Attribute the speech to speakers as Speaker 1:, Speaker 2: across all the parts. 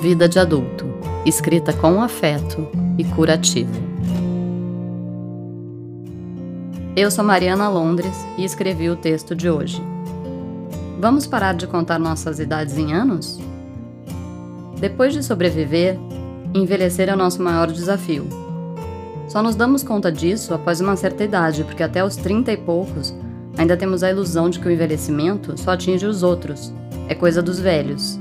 Speaker 1: Vida de adulto, escrita com afeto e curativo. Eu sou Mariana Londres e escrevi o texto de hoje. Vamos parar de contar nossas idades em anos? Depois de sobreviver, envelhecer é o nosso maior desafio. Só nos damos conta disso após uma certa idade, porque até os 30 e poucos ainda temos a ilusão de que o envelhecimento só atinge os outros, é coisa dos velhos.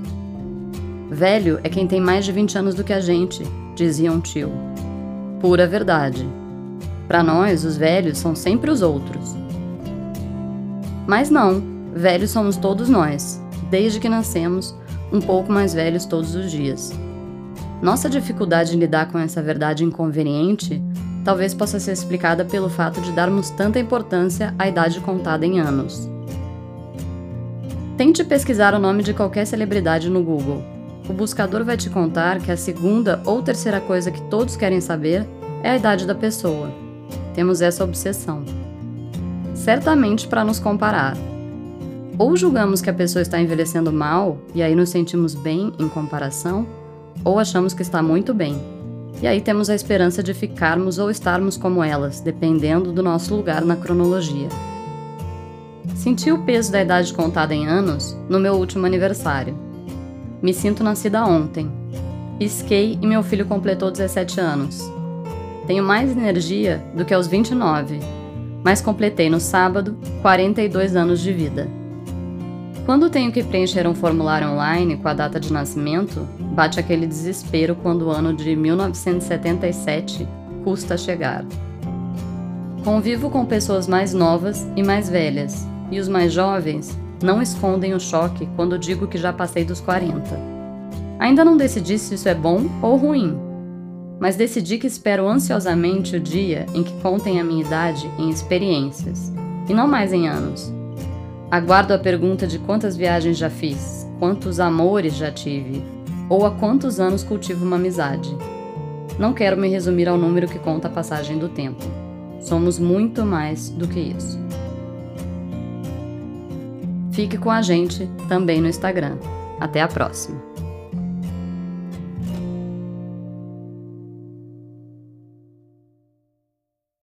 Speaker 1: Velho é quem tem mais de 20 anos do que a gente, dizia um tio. Pura verdade. Para nós, os velhos são sempre os outros. Mas não, velhos somos todos nós, desde que nascemos, um pouco mais velhos todos os dias. Nossa dificuldade em lidar com essa verdade inconveniente talvez possa ser explicada pelo fato de darmos tanta importância à idade contada em anos. Tente pesquisar o nome de qualquer celebridade no Google o buscador vai te contar que a segunda ou terceira coisa que todos querem saber é a idade da pessoa. Temos essa obsessão. Certamente para nos comparar. Ou julgamos que a pessoa está envelhecendo mal e aí nos sentimos bem em comparação, ou achamos que está muito bem. E aí temos a esperança de ficarmos ou estarmos como elas, dependendo do nosso lugar na cronologia. Senti o peso da idade contada em anos no meu último aniversário. Me sinto nascida ontem. Pisquei e meu filho completou 17 anos. Tenho mais energia do que aos 29, mas completei no sábado 42 anos de vida. Quando tenho que preencher um formulário online com a data de nascimento, bate aquele desespero quando o ano de 1977 custa chegar. Convivo com pessoas mais novas e mais velhas, e os mais jovens não escondem o choque quando digo que já passei dos 40. Ainda não decidi se isso é bom ou ruim, mas decidi que espero ansiosamente o dia em que contem a minha idade em experiências, e não mais em anos. Aguardo a pergunta de quantas viagens já fiz, quantos amores já tive, ou há quantos anos cultivo uma amizade. Não quero me resumir ao número que conta a passagem do tempo. Somos muito mais do que isso. Fique com a gente também no Instagram. Até a próxima!